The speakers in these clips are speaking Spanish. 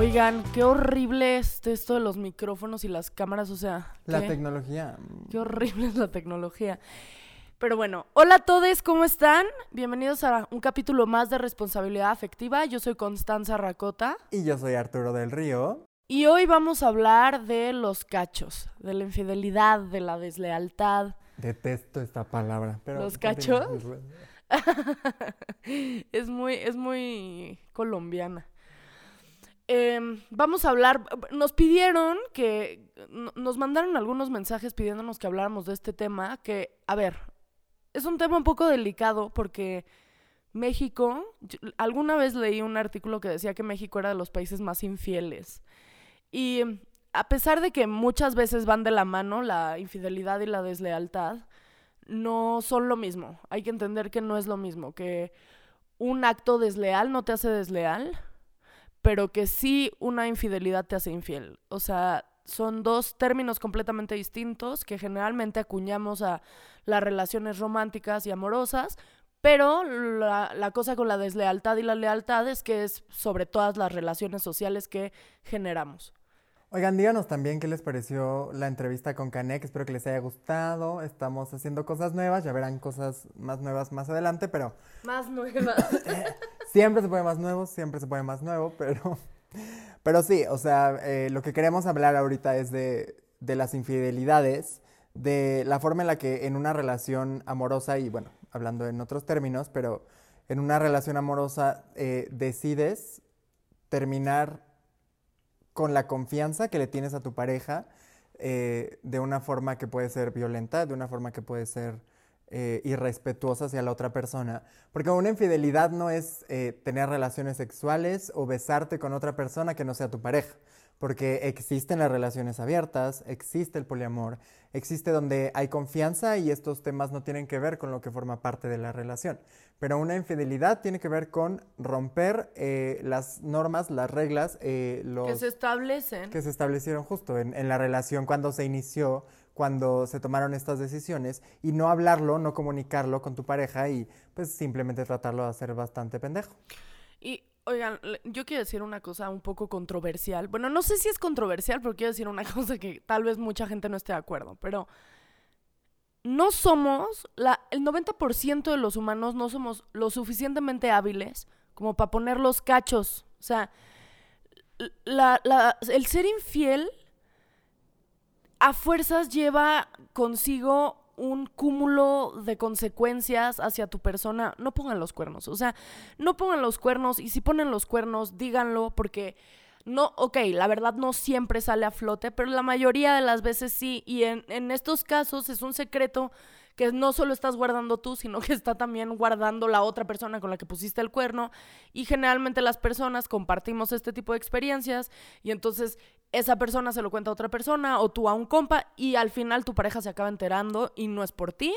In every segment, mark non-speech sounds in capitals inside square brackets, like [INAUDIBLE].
Oigan, qué horrible es esto de los micrófonos y las cámaras, o sea. La tecnología. Qué horrible es la tecnología. Pero bueno, hola a todos, ¿cómo están? Bienvenidos a un capítulo más de responsabilidad afectiva. Yo soy Constanza Racota Y yo soy Arturo del Río. y hoy vamos a hablar de los cachos, de la infidelidad, de la deslealtad. Detesto esta palabra. Pero ¿Los cachos? [LAUGHS] es muy, es muy colombiana. Em, vamos a hablar, nos pidieron que, no- nos mandaron algunos mensajes pidiéndonos que habláramos de este tema, que, a ver, es un tema un poco delicado porque México, alguna vez leí un artículo que decía que México era de los países más infieles. Y a pesar de que muchas veces van de la mano la infidelidad y la deslealtad, no son lo mismo. Hay que entender que no es lo mismo, que un acto desleal no te hace desleal, pero que sí una infidelidad te hace infiel. O sea, son dos términos completamente distintos que generalmente acuñamos a las relaciones románticas y amorosas, pero la, la cosa con la deslealtad y la lealtad es que es sobre todas las relaciones sociales que generamos. Oigan, díganos también qué les pareció la entrevista con Canek. Espero que les haya gustado. Estamos haciendo cosas nuevas. Ya verán cosas más nuevas más adelante, pero Más nuevas. [LAUGHS] siempre se puede más nuevo, siempre se puede más nuevo, [LAUGHS] pero, pero sí, o sea, eh, lo que queremos hablar ahorita es de, de las infidelidades, de la forma en la que en una relación amorosa, y bueno, hablando en otros términos, pero en una relación amorosa eh, decides terminar con la confianza que le tienes a tu pareja eh, de una forma que puede ser violenta, de una forma que puede ser eh, irrespetuosa hacia la otra persona. Porque una infidelidad no es eh, tener relaciones sexuales o besarte con otra persona que no sea tu pareja. Porque existen las relaciones abiertas, existe el poliamor, existe donde hay confianza y estos temas no tienen que ver con lo que forma parte de la relación. Pero una infidelidad tiene que ver con romper eh, las normas, las reglas, eh, los que se establecen. que se establecieron justo en, en la relación cuando se inició, cuando se tomaron estas decisiones, y no hablarlo, no comunicarlo con tu pareja y pues simplemente tratarlo de hacer bastante pendejo. Y, oigan, yo quiero decir una cosa un poco controversial. Bueno, no sé si es controversial, pero quiero decir una [LAUGHS] cosa que tal vez mucha gente no esté de acuerdo, pero no somos, la, el 90% de los humanos no somos lo suficientemente hábiles como para poner los cachos. O sea, la- la- el ser infiel a fuerzas lleva consigo un cúmulo de consecuencias hacia tu persona. No pongan los cuernos. O sea, no pongan los cuernos y si ponen los cuernos, díganlo porque no, ok, la verdad no siempre sale a flote, pero la mayoría de las veces sí. Y en, en estos casos es un secreto que no solo estás guardando tú, sino que está también guardando la otra persona con la que pusiste el cuerno. Y generalmente las personas compartimos este tipo de experiencias y entonces esa persona se lo cuenta a otra persona o tú a un compa y al final tu pareja se acaba enterando y no es por ti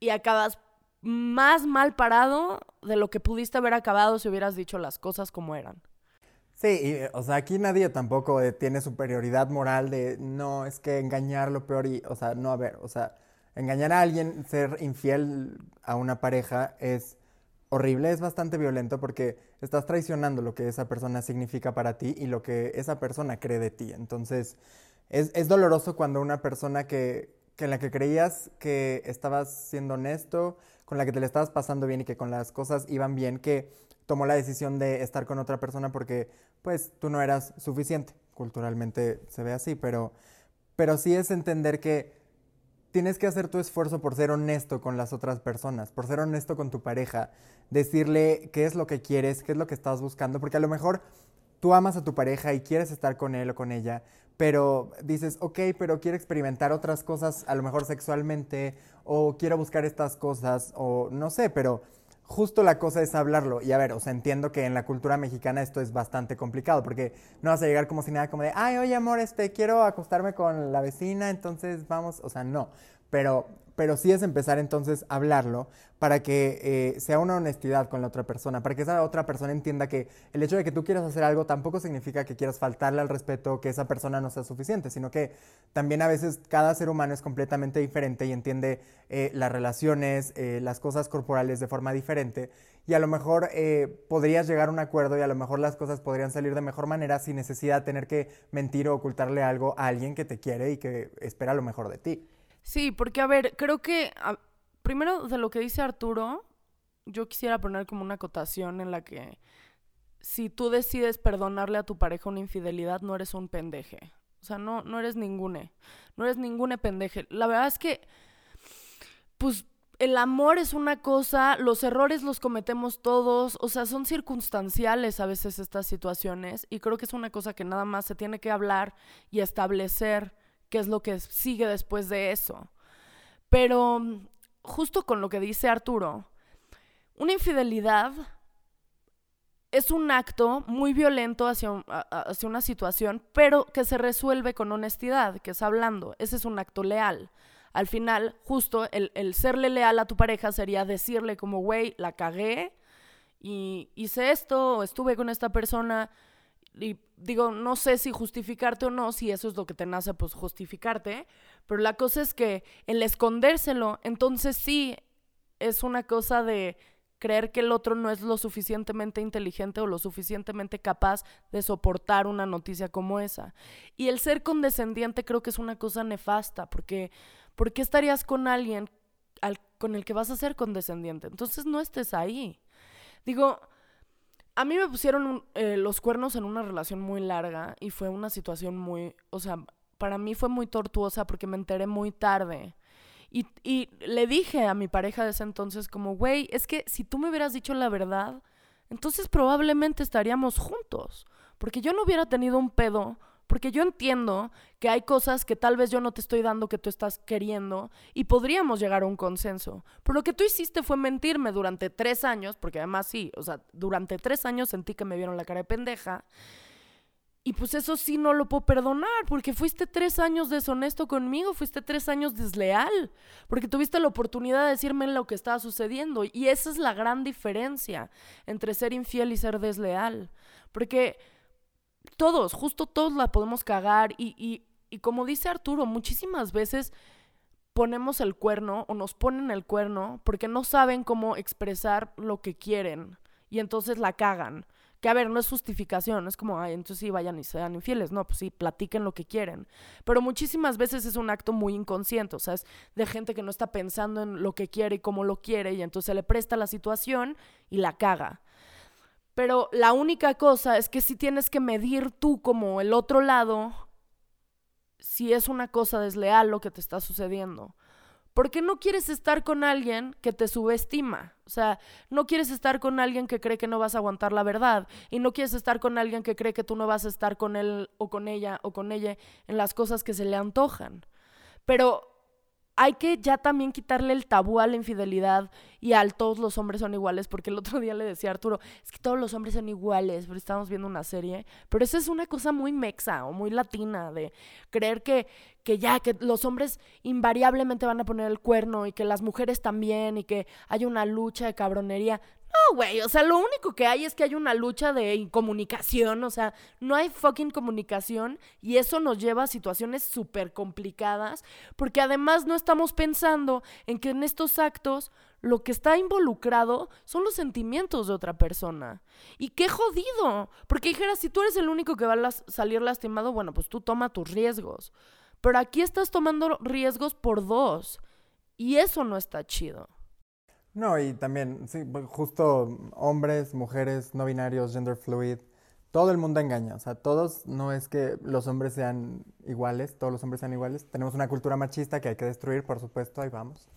y acabas más mal parado de lo que pudiste haber acabado si hubieras dicho las cosas como eran. Sí, y, o sea, aquí nadie tampoco eh, tiene superioridad moral de, no, es que engañar lo peor y, o sea, no, a ver, o sea, engañar a alguien, ser infiel a una pareja es horrible, es bastante violento porque estás traicionando lo que esa persona significa para ti y lo que esa persona cree de ti. Entonces, es, es doloroso cuando una persona que, que en la que creías que estabas siendo honesto, con la que te le estabas pasando bien y que con las cosas iban bien, que tomó la decisión de estar con otra persona porque pues tú no eras suficiente. Culturalmente se ve así, pero, pero sí es entender que tienes que hacer tu esfuerzo por ser honesto con las otras personas, por ser honesto con tu pareja, decirle qué es lo que quieres, qué es lo que estás buscando, porque a lo mejor tú amas a tu pareja y quieres estar con él o con ella, pero dices, ok, pero quiero experimentar otras cosas, a lo mejor sexualmente, o quiero buscar estas cosas, o no sé, pero justo la cosa es hablarlo. Y a ver, o sea, entiendo que en la cultura mexicana esto es bastante complicado, porque no vas a llegar como si nada, como de, ay, oye, amor, este, quiero acostarme con la vecina, entonces vamos, o sea, no. Pero pero sí es empezar entonces a hablarlo para que eh, sea una honestidad con la otra persona, para que esa otra persona entienda que el hecho de que tú quieras hacer algo tampoco significa que quieras faltarle al respeto, que esa persona no sea suficiente, sino que también a veces cada ser humano es completamente diferente y entiende eh, las relaciones, eh, las cosas corporales de forma diferente y a lo mejor podrías llegar a un acuerdo y a lo mejor las cosas podrían salir de mejor manera sin necesidad de tener que mentir o ocultarle algo a alguien que te quiere y que espera lo mejor de ti. Sí, porque a ver, creo que primero de lo que dice Arturo, yo quisiera poner como una acotación en la que si tú decides perdonarle a tu pareja una infidelidad, no eres un pendeje. O sea, no, no eres ningune. No eres ningune pendeje. La verdad es que, pues, el amor es una cosa, los errores los cometemos todos, o sea, son circunstanciales a veces estas situaciones y creo que es una cosa que nada más se tiene que hablar y establecer qué es lo que sigue después de eso. Pero justo con lo que dice Arturo, una infidelidad es un acto muy violento hacia, hacia, una situación, pero que se resuelve con honestidad, que es hablando. Ese es un acto leal. Al final, justo el, el serle leal a tu pareja sería decirle como, güey, la cagué y hice esto, o estuve con esta persona, y digo, no sé si justificarte o no, si eso es lo que te nace, pues justificarte, pero la cosa es que el escondérselo, entonces sí es una cosa de creer que el otro no es lo suficientemente inteligente o lo suficientemente capaz de soportar una noticia como esa. Y el ser condescendiente creo que es una cosa nefasta, porque ¿por qué estarías con alguien al, con el que vas a ser condescendiente? Entonces no estés ahí. Digo, a mí me pusieron eh, los cuernos en una relación muy larga y fue una situación muy, o sea, para mí fue muy tortuosa porque me enteré muy tarde. Y, y le dije a mi pareja de ese entonces como, güey, es que si tú me hubieras dicho la verdad, entonces probablemente estaríamos juntos. Porque yo no hubiera tenido un pedo porque yo entiendo que hay cosas que tal vez yo no te estoy dando que tú estás queriendo y podríamos llegar a un consenso. Pero lo que tú hiciste fue mentirme durante tres años, porque además sí, o sea, durante tres años sentí que me vieron la cara de pendeja. Y pues eso sí no lo puedo perdonar, porque fuiste tres años deshonesto conmigo, fuiste tres años desleal, porque tuviste la oportunidad de decirme lo que estaba sucediendo. Y esa es la gran diferencia entre ser infiel y ser desleal. Porque todos, justo todos la podemos cagar y, y, y como dice Arturo, muchísimas veces ponemos el cuerno o nos ponen el cuerno porque no saben cómo expresar lo que quieren y entonces la cagan. Que a ver, no es justificación, es como, ay, entonces sí, vayan y sean infieles. No, pues sí, platiquen lo que quieren. Pero muchísimas veces es un acto muy inconsciente, o sea, es de gente que no está pensando en lo que quiere y cómo lo quiere y entonces le presta la situación y la caga. Pero la única cosa es que si tienes que medir tú como el otro lado si es una cosa desleal lo que te está sucediendo. Porque no quieres estar con alguien que te subestima. O sea, no quieres estar con alguien que cree que no vas a aguantar la verdad. Y no quieres estar con alguien que cree que tú no vas a estar con él o con ella o con ella en las cosas que se le antojan. Pero hay que ya también quitarle el tabú a la infidelidad y al todos los hombres son iguales, porque el otro [LAUGHS] día le decía a Arturo, es que todos los hombres son iguales, pero estamos viendo una serie, pero eso es una cosa muy mexa o muy latina, de creer que, que ya, que los hombres invariablemente van a poner el cuerno y que las mujeres también y que hay una lucha de cabronería. No, güey, o sea, lo único que hay es que hay una lucha de comunicación, o sea, no hay fucking comunicación y eso nos lleva a situaciones súper complicadas, porque además no estamos pensando en que en estos actos lo que está involucrado son los sentimientos de otra persona. Y qué jodido, porque dijera, si tú eres el único que va a salir lastimado, bueno, pues tú toma tus riesgos. Pero aquí estás tomando riesgos por dos, y eso no está chido. No, y también, sí, justo hombres, mujeres, no binarios, gender fluid, todo el mundo engaña. O sea, todos, no es que los hombres sean iguales, todos los hombres sean iguales. Tenemos una cultura machista que hay que destruir, por supuesto, ahí vamos.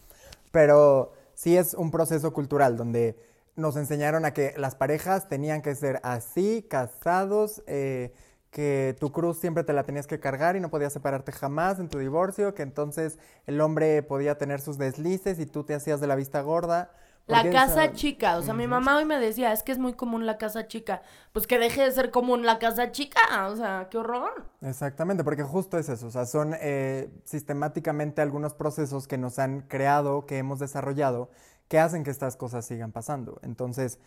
Pero sí es un proceso cultural donde nos enseñaron a que las parejas tenían que ser así, casados, eh, que tu cruz siempre te la tenías que cargar y no podías separarte jamás en tu divorcio, que entonces el hombre podía tener sus deslices y tú te hacías de la vista gorda La casa esa- chica, o sea, mi mamá hoy me decía, es que es muy común la casa chica. Pues que deje de ser común la casa chica, o sea, qué horror. Exactamente, porque justo es eso, o sea, son eh, sistemáticamente algunos procesos que nos han creado, que hemos desarrollado, que hacen que estas cosas sigan pasando. Entonces,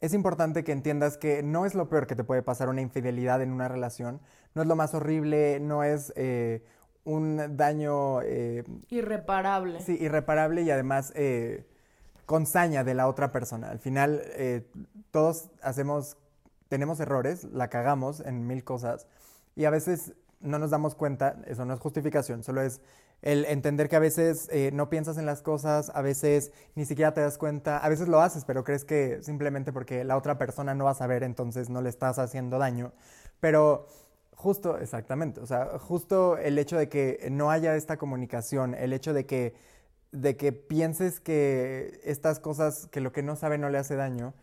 es importante que entiendas que no es lo peor que te puede pasar una infidelidad en una relación, no es lo más horrible, no es eh, un daño eh, Irreparable. sí, irreparable y además eh, con saña de la otra persona. Al final, todos hacemos, tenemos errores, la cagamos en mil cosas y a veces no nos damos cuenta, eso no es justificación, solo es el entender que a veces eh, no piensas en las cosas, a veces ni siquiera te das cuenta, a veces lo haces, pero crees que simplemente porque la otra persona no va a saber, entonces no le estás haciendo daño. Pero justo, exactamente, o sea, justo el hecho de que no haya esta comunicación, el hecho de que, de que pienses que estas cosas, que lo que no sabe no le hace daño,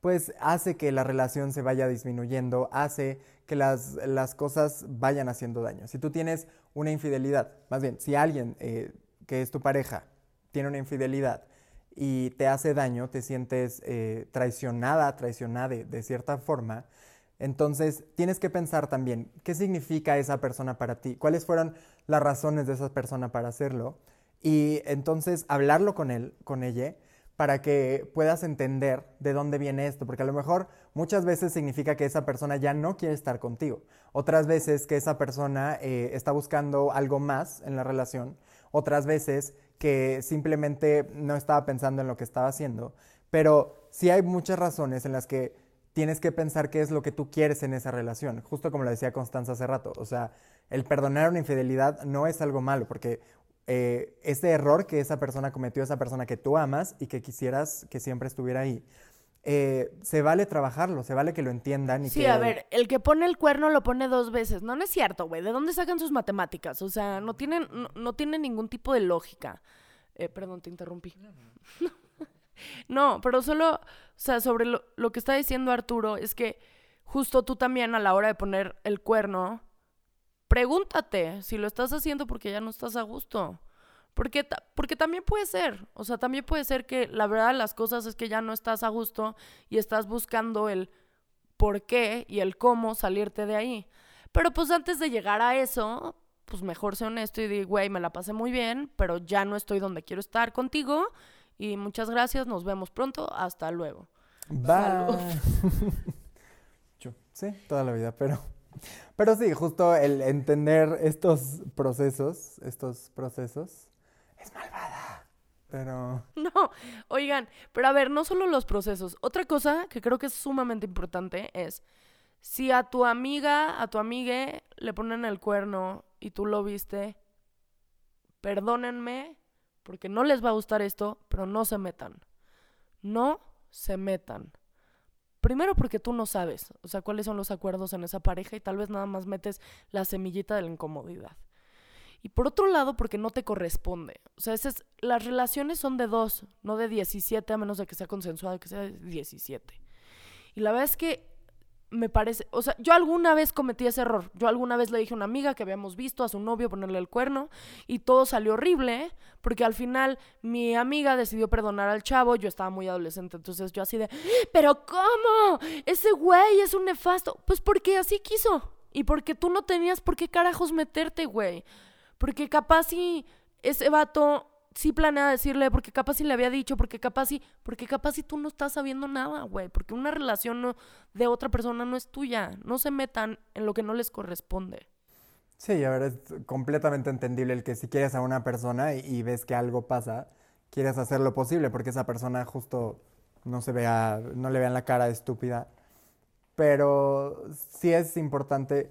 pues hace que la relación se vaya disminuyendo, hace que las, las cosas vayan haciendo daño. Si tú tienes una infidelidad, más bien, si alguien eh, que es tu pareja tiene una infidelidad y te hace daño, te sientes eh, traicionada, traicionada de, de cierta forma, entonces tienes que pensar también qué significa esa persona para ti, cuáles fueron las razones de esa persona para hacerlo y entonces hablarlo con él, con ella, para que puedas entender de dónde viene esto, porque a lo mejor muchas veces significa que esa persona ya no quiere estar contigo, otras veces que esa persona eh, está buscando algo más en la relación, otras veces que simplemente no estaba pensando en lo que estaba haciendo, pero sí hay muchas razones en las que tienes que pensar qué es lo que tú quieres en esa relación, justo como lo decía Constanza hace rato, o sea, el perdonar una infidelidad no es algo malo, porque eh, ese error que esa persona cometió, esa persona que tú amas y que quisieras que siempre estuviera ahí, eh, se vale trabajarlo, se vale que lo entiendan y Sí, que... a ver, el que pone el cuerno lo pone dos veces. No, no es cierto, güey. ¿De dónde sacan sus matemáticas? O sea, no tienen, no, no tienen ningún tipo de lógica. Eh, perdón, te interrumpí. [LAUGHS] No, pero solo, o sea, sobre lo, lo que está diciendo Arturo es que justo tú también a la hora de poner el cuerno, pregúntate si lo estás haciendo porque ya no estás a gusto. Porque, ta- porque también puede ser, o sea, también puede ser que la verdad de las cosas es que ya no estás a gusto y estás buscando el por qué y el cómo salirte de ahí. Pero pues antes de llegar a eso, pues mejor sé honesto y di, güey, me la pasé muy bien, pero ya no estoy donde quiero estar contigo y muchas gracias, nos vemos pronto, hasta luego. Bye. Chu, [LAUGHS] sí, toda la vida, pero... Pero sí, justo el entender estos procesos, estos procesos, es malvada. Pero... [LAUGHS] No, oigan, pero a ver, no solo los procesos. Otra cosa que creo que es sumamente importante es si a tu amiga, a tu amigue le ponen el cuerno y tú lo viste, perdónenme porque no les va a gustar esto, pero no se metan. No se metan. Primero porque tú no sabes, o sea, cuáles son los acuerdos en esa pareja y tal vez nada más metes la semillita de la incomodidad. Y por otro lado, porque no te corresponde. O sea, ese es- las relaciones son de dos, no de 17, a menos de que sea consensuado, que sea de 17. Y la verdad es que me parece, o sea, yo alguna vez cometí ese error. Yo alguna vez le dije a una amiga que habíamos visto a su novio ponerle el cuerno y todo salió horrible porque al final mi amiga decidió perdonar al chavo, yo estaba muy adolescente, entonces yo así de, pero ¿cómo? Ese güey es un nefasto. Pues porque así quiso. Y porque tú no tenías por qué carajos meterte, güey. Porque capaz si ese vato sí planea decirle, porque capaz si le había dicho, porque capaz si, porque capaz si tú no estás sabiendo nada, güey. Porque una relación no- de otra persona no es tuya. No se metan en lo que no les corresponde. Sí, a ver, es completamente entendible el que si quieres a una persona y, ves que algo pasa, quieres hacer lo posible porque esa persona justo no se vea, no le vean la cara estúpida. Pero sí es importante,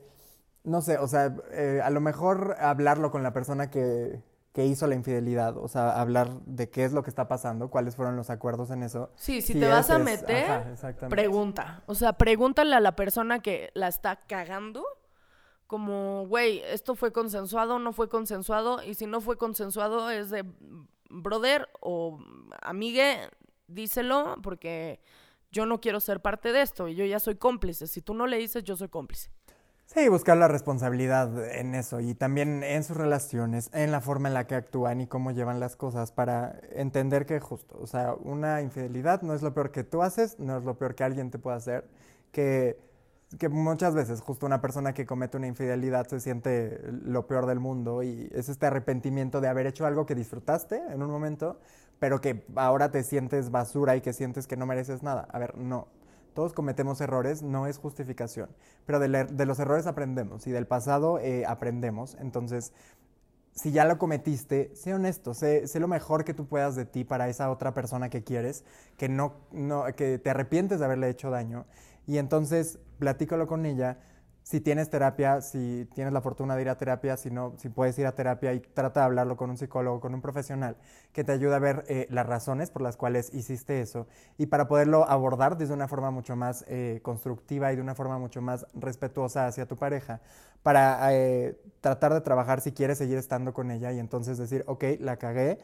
no sé, o sea, eh, a lo mejor hablarlo con la persona que, que hizo la infidelidad, o sea, hablar de qué es lo que está pasando, cuáles fueron los acuerdos en eso. Sí, si te vas a es- meter, ajá, exactamente. pregunta. O sea, pregúntale a la persona que la está cagando. Como, güey, esto fue consensuado, no fue consensuado. Y si no fue consensuado, es de brother o amigue, díselo, porque yo no quiero ser parte de esto y yo ya soy cómplice. Si tú no le dices, yo soy cómplice. Sí, buscar la responsabilidad en eso y también en sus relaciones, en la forma en la que actúan y cómo llevan las cosas para entender que justo, o sea, una infidelidad no es lo peor que tú haces, no es lo peor que alguien te pueda hacer, que, que muchas veces justo una persona que comete una infidelidad se siente lo peor del mundo y es este arrepentimiento de haber hecho algo que disfrutaste en un momento, pero que ahora te sientes basura y que sientes que no mereces nada. A ver, no, todos cometemos errores, no es justificación, pero de, los errores aprendemos y del pasado eh, aprendemos. Entonces, si ya lo cometiste, sé honesto, sé, sé, lo mejor que tú puedas de ti para esa otra persona que quieres, que, no, no, que te arrepientes de haberle hecho daño. Y entonces, platícalo con ella si tienes terapia, si tienes la fortuna de ir a terapia, si no, si puedes ir a terapia y trata de hablarlo con un psicólogo, con un profesional que te ayude a ver eh, las razones por las cuales hiciste eso y para poderlo abordar desde una forma mucho más eh, constructiva y de una forma mucho más respetuosa hacia tu pareja, para eh, tratar de trabajar si quieres seguir estando con ella y entonces decir, ok, la cagué,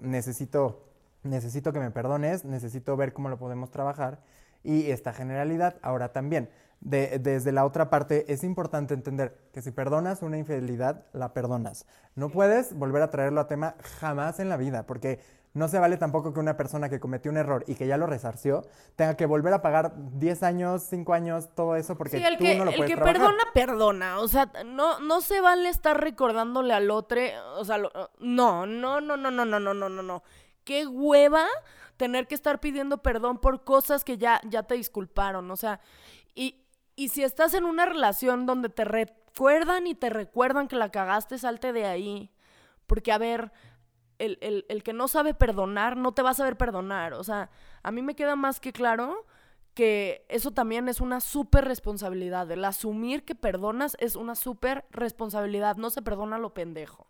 necesito, necesito que me perdones, necesito ver cómo lo podemos trabajar y esta generalidad. Ahora también desde la otra parte, es importante entender que si perdonas una infidelidad, la perdonas. No puedes volver a traerlo a tema jamás en la vida, porque no se vale tampoco que una persona que cometió un error y que ya lo resarció tenga que volver a pagar 10 años, 5 años, todo eso porque el tú que, no lo puedes El que perdona, perdona. O sea, no, no se vale estar recordándole al otro. O sea, no, no, no, no, no, no, no, no, no, no. Qué hueva tener que estar pidiendo perdón por cosas que ya, ya te disculparon. O sea, y, y si estás en una relación donde te recuerdan y te recuerdan que la cagaste, salte de ahí. Porque, a ver, el, el, que no sabe perdonar, no te va a saber perdonar. O sea, a mí me queda más que claro que eso también es una súper responsabilidad. El asumir que perdonas es una súper responsabilidad. No se perdona lo pendejo.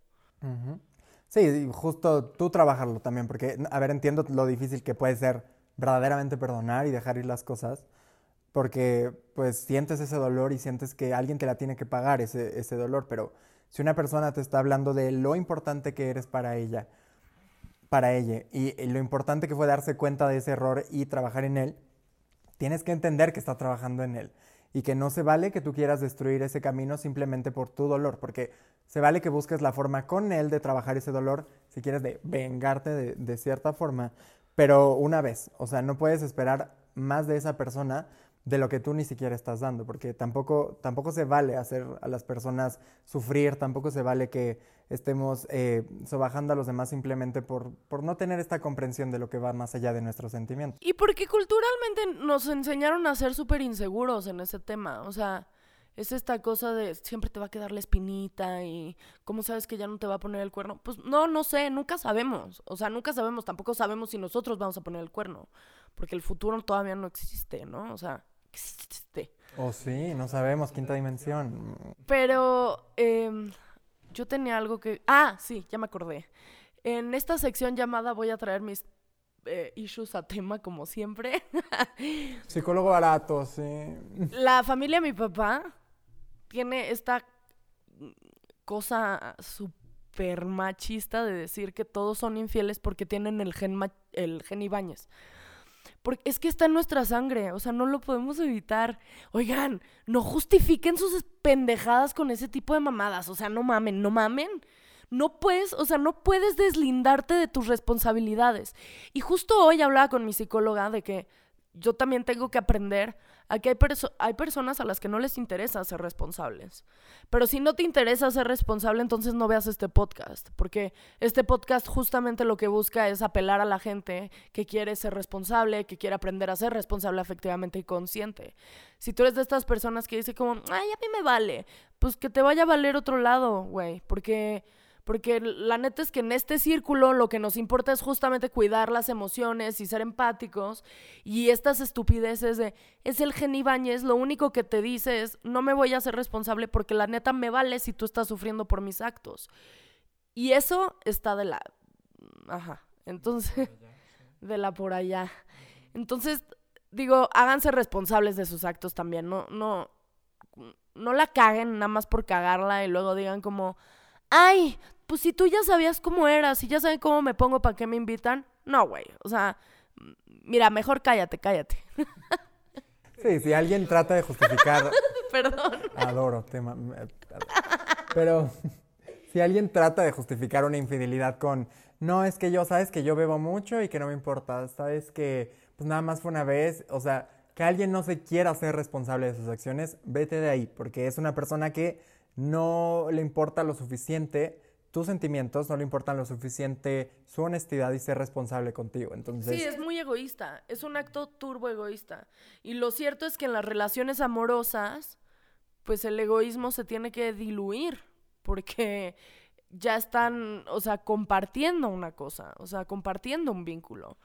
Sí, justo tú trabajarlo también, porque, a ver, entiendo lo difícil que puede ser verdaderamente perdonar y dejar ir las cosas porque pues sientes ese dolor y sientes que alguien te la tiene que pagar ese, ese dolor, pero si una persona te está hablando de lo importante que eres para ella, para ella, y, lo importante que fue darse cuenta de ese error y trabajar en él, tienes que entender que está trabajando en él y que no se vale que tú quieras destruir ese camino simplemente por tu dolor, porque se vale que busques la forma con él de trabajar ese dolor, si quieres de vengarte de, de cierta forma, pero una vez, o sea, no puedes esperar más de esa persona de lo que tú ni siquiera estás dando, porque tampoco, tampoco se vale hacer a las personas sufrir, tampoco se vale que estemos eh, sobajando a los demás simplemente por, por no tener esta comprensión de lo que va más allá de nuestros sentimientos. Y porque culturalmente nos enseñaron a ser súper inseguros en ese tema, o sea, es esta cosa de siempre te va a quedar la espinita y cómo sabes que ya no te va a poner el cuerno. Pues no, no sé, nunca sabemos. O sea, nunca sabemos, tampoco sabemos si nosotros vamos a poner el cuerno, porque el futuro todavía no existe, ¿no? O sea, existe. Oh, sí, no sabemos, quinta dimensión. Pero em, yo tenía algo que... Ah, sí, ya me acordé. En esta sección llamada voy a traer mis eh, issues a tema, como siempre. [LAUGHS] Psicólogo barato, sí. La familia de mi papá tiene esta cosa súper machista de decir que todos son infieles porque tienen el gen, el gen Ibáñez. Porque es que está en nuestra sangre, o sea, no lo podemos evitar. Oigan, no justifiquen sus pendejadas con ese tipo de mamadas, o sea, no mamen, no mamen. No puedes, o sea, no puedes deslindarte de tus responsabilidades. Y justo hoy hablaba con mi psicóloga de que yo también tengo que aprender Aquí hay, hay personas a las que no les interesa ser responsables. Pero si no te interesa ser responsable, entonces no veas este podcast. Porque este podcast justamente lo que busca es apelar a la gente que quiere ser responsable, que quiere aprender a ser responsable efectivamente y consciente. Si tú eres de estas personas que dice como, ay, a mí me vale, pues que te vaya a valer otro lado, güey. Porque porque la neta es que en este círculo lo que nos importa es justamente cuidar las emociones y ser empáticos. Y estas estupideces de, es el genibáñez, lo único que te dice es, no me voy a hacer responsable porque la neta me vale si tú estás sufriendo por mis actos. Y eso está de la... Ajá. Entonces, de la por allá. Entonces, digo, háganse responsables de sus actos también. No, no, no la caguen nada más por cagarla y luego digan como, ay, pues si tú ya sabías cómo eras, si ya saben cómo me pongo, ¿para qué me invitan? No, güey. O sea, mira, mejor cállate, cállate. [LAUGHS] Sí, si alguien trata de justificar [LAUGHS] Perdón. Adoro, tema. Pero [LAUGHS] si alguien trata de justificar una infidelidad con, no, es que yo, sabes que yo bebo mucho y que no me importa, sabes que pues nada más fue una vez, o sea, que alguien no se quiera ser responsable de sus acciones, vete de ahí, porque es una persona que no le importa lo suficiente tus sentimientos, no le importan lo suficiente su honestidad y ser responsable contigo. Entonces, Sí, es muy egoísta, es un acto turbo egoísta. Y lo cierto es que en las relaciones amorosas, pues el egoísmo se tiene que diluir, porque ya están, o sea, compartiendo una cosa, o sea, compartiendo un vínculo.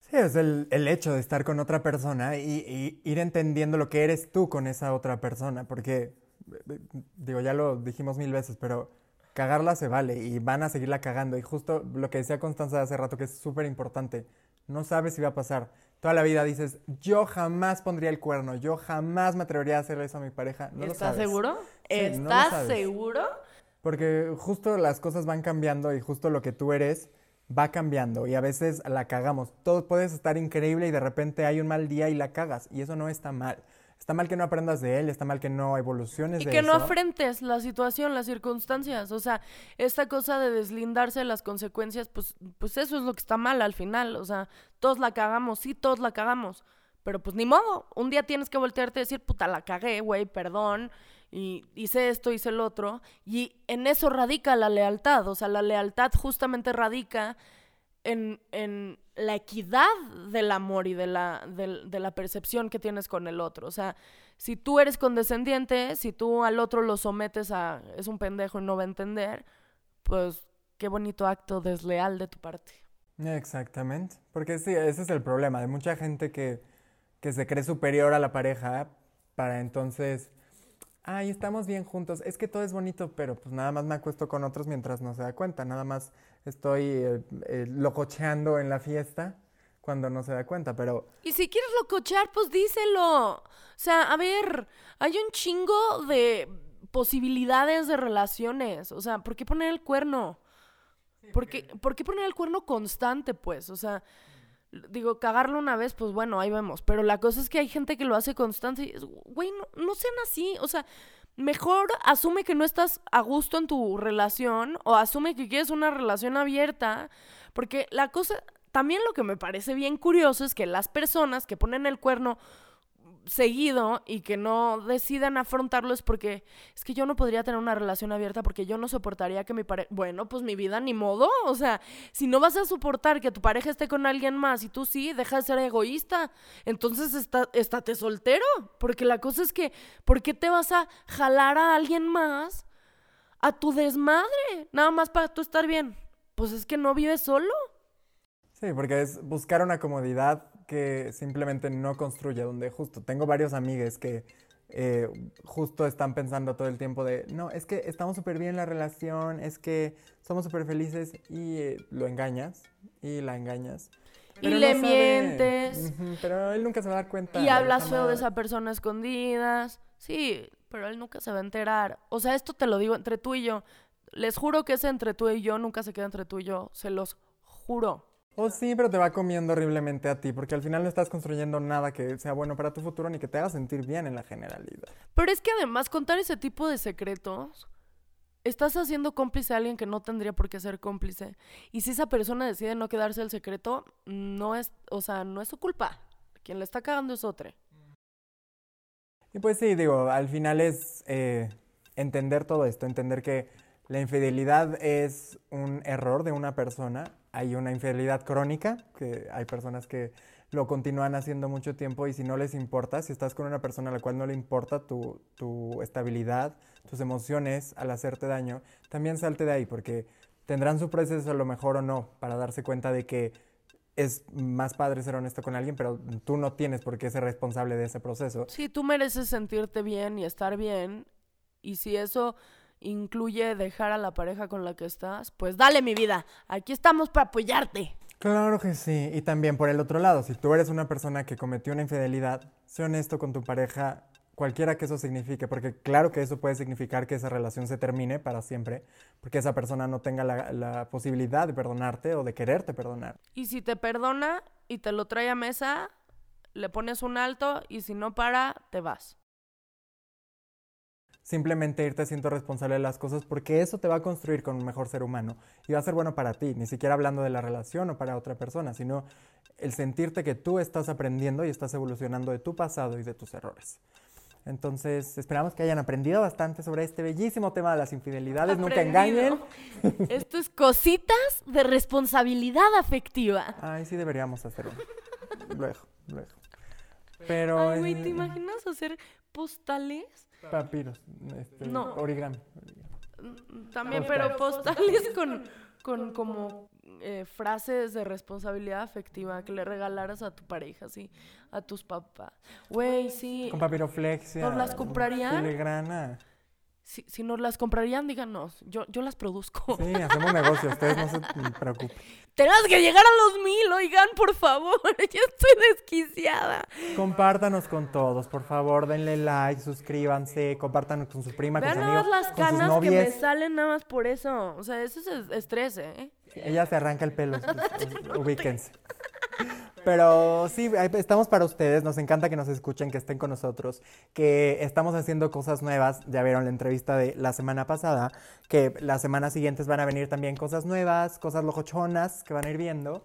Sí, es el, el hecho de estar con otra persona y, y ir entendiendo lo que eres tú con esa otra persona, porque, eh, digo, ya lo dijimos mil veces, pero cagarla se vale y van a seguirla cagando. Y justo lo que decía Constanza hace rato, que es súper importante, no sabes si va a pasar. Toda la vida dices, yo jamás pondría el cuerno, yo jamás me atrevería a hacer eso a mi pareja. No lo ¿Estás sabes. seguro? Sí, ¿Estás seguro? Porque justo las cosas van cambiando y justo lo que tú eres va cambiando y a veces la cagamos. Todo puedes estar increíble y de repente hay un mal día y la cagas y eso no está mal. Está mal que no aprendas de él, está mal que no evoluciones Y de que no afrentes la situación, las circunstancias. O sea, esta cosa de deslindarse de las consecuencias, pues, pues eso es lo que está mal al final. O sea, todos la cagamos, sí, todos la cagamos. Pero pues ni modo. Un día tienes que voltearte y decir, puta, la cagué, güey, perdón. Y hice esto, hice el otro. Y en eso radica la lealtad. O sea, la lealtad justamente radica en, en la equidad del amor y de la, de la percepción que tienes con el otro. O sea, si tú eres condescendiente, si tú al otro lo sometes a es un pendejo y no va a entender, pues qué bonito acto desleal de tu parte. Exactamente, porque sí, ese es el problema de mucha gente que, que se cree superior a la pareja para entonces, ay, estamos bien juntos, es que todo es bonito, pero pues nada más me acuesto con otros mientras no se da cuenta, nada más estoy eh, eh, lococheando en la fiesta cuando no se da cuenta, pero Y si quieres locochear, pues díselo. O sea, a ver, hay un chingo de posibilidades de relaciones. O sea, ¿por qué poner el cuerno? ¿Por qué, por qué poner el cuerno constante, pues? O sea, digo, cagarlo una vez, pues bueno, ahí vemos. Pero la cosa es que hay gente que lo hace constante y, es, güey, no, no sean así. O sea, mejor asume que no estás a gusto en tu relación o asume que quieres una relación abierta. Porque la cosa, también lo que me parece bien curioso es que las personas que ponen el cuerno seguido y que no decidan afrontarlo es porque es que yo no podría tener una relación abierta porque yo no soportaría que mi pareja, bueno, pues mi vida ni modo, [LAUGHS] o sea, si no vas a soportar que tu pareja esté con alguien más y tú sí, deja de ser egoísta, entonces está, estate soltero, porque la cosa es que, ¿por qué te vas a jalar a alguien más a tu desmadre? Nada más para tú estar bien. Pues es que no vives solo. Sí, porque es buscar una comodidad que simplemente no construye, donde justo tengo varios amigues que eh, justo están pensando todo el tiempo de, no, es que estamos súper bien en la relación, es que somos súper felices y eh, lo engañas y la engañas. Y le no mientes. Pero él nunca se va a dar cuenta. Y hablas feo de esa persona escondidas. Sí, pero él nunca se va a enterar. O sea, esto te lo digo entre tú y yo. Les juro que ese entre tú y yo nunca se queda entre tú y yo. Se los juro. Oh, sí, pero te va comiendo horriblemente a ti, porque al final no estás construyendo nada que sea bueno para tu futuro ni que te haga sentir bien en la generalidad. Pero es que además contar ese tipo de secretos, estás haciendo cómplice a alguien que no tendría por qué ser cómplice. Y si esa persona decide no quedarse el secreto, no es, o sea, no es su culpa. Quien le está cagando es otro. Y pues sí, digo, al final es eh, entender todo esto, entender que la infidelidad es un error de una persona. Hay una infidelidad crónica, que hay personas que lo continúan haciendo mucho tiempo y si no les importa, si estás con una persona a la cual no le importa tu, tu estabilidad, tus emociones al hacerte daño, también salte de ahí porque tendrán su proceso a lo mejor o no para darse cuenta de que es más padre ser honesto con alguien, pero tú no tienes por qué ser responsable de ese proceso. Sí, tú mereces sentirte bien y estar bien. Y si eso incluye dejar a la pareja con la que estás, pues dale mi vida. Aquí estamos para apoyarte. Claro que sí. Y también por el otro lado, si tú eres una persona que cometió una infidelidad, sé honesto con tu pareja, cualquiera que eso signifique, porque claro que eso puede significar que esa relación se termine para siempre, porque esa persona no tenga la, la posibilidad de perdonarte o de quererte perdonar. Y si te perdona y te lo trae a mesa, le pones un alto y si no para, te vas. Simplemente irte siendo responsable de las cosas porque eso te va a construir con un mejor ser humano y va a ser bueno para ti, ni siquiera hablando de la relación o para otra persona, sino el sentirte que tú estás aprendiendo y estás evolucionando de tu pasado y de tus errores. Entonces, esperamos que hayan aprendido bastante sobre este bellísimo tema de las infidelidades. Nunca engañen. [LAUGHS] Esto es cositas de responsabilidad afectiva. Ay, sí deberíamos hacerlo. [LAUGHS] Luego, luego. Pero. Ay, güey, ¿te imaginas hacer postales? Papiros. Este, no. Origami. También, pero postales con, con como eh, frases de responsabilidad afectiva que le regalaras a tu pareja, sí, a tus papás. Güey, sí. Con papiroflexia. ¿Nos las comprarían? Filigrana. Si, si nos las comprarían, díganos. Yo, yo las produzco. Sí, hacemos negocio. Ustedes no se [LAUGHS] preocupen. Tenemos que llegar a los mil, oigan, por favor. [LAUGHS] Yo estoy desquiciada. Compártanos con todos, por favor. Denle like, suscríbanse, compártanos con su prima, con sus amigos, las canas que me salen nada más por eso. O sea, eso es estrés, ¿eh? Ella se arranca el pelo. [LAUGHS] Ubíquense. Pero sí, estamos para ustedes, nos encanta que nos escuchen, que estén con nosotros, que estamos haciendo cosas nuevas, ya vieron la entrevista de la semana pasada, que las semanas siguientes van a venir también cosas nuevas, cosas locochonas que van a ir viendo.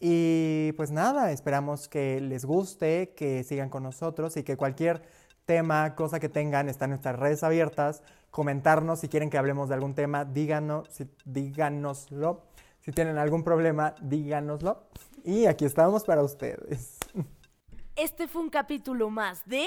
Y pues nada, esperamos que les guste, que sigan con nosotros y que cualquier tema, cosa que tengan, están nuestras redes abiertas, comentarnos si quieren que hablemos de algún tema, díganos, díganoslo. Si tienen algún problema, díganoslo. Y aquí estamos para ustedes. Este fue un capítulo más de...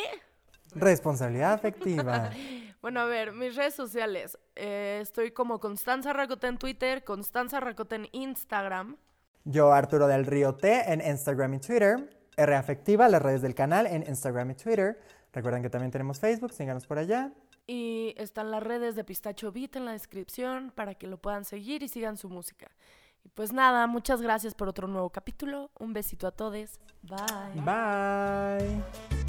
Responsabilidad afectiva. [LAUGHS] bueno, a ver, mis redes sociales. Eh, estoy como Constanza Racote en Twitter, Constanza Racote en Instagram. Yo, Arturo del Río T, en Instagram y Twitter. R Afectiva, las redes del canal en Instagram y Twitter. Recuerden que también tenemos Facebook, síganos por allá. Y están las redes de Pistacho Beat en la descripción para que lo puedan seguir y sigan su música. Y pues nada, muchas gracias por otro nuevo capítulo. Un besito a todos. Bye. Bye.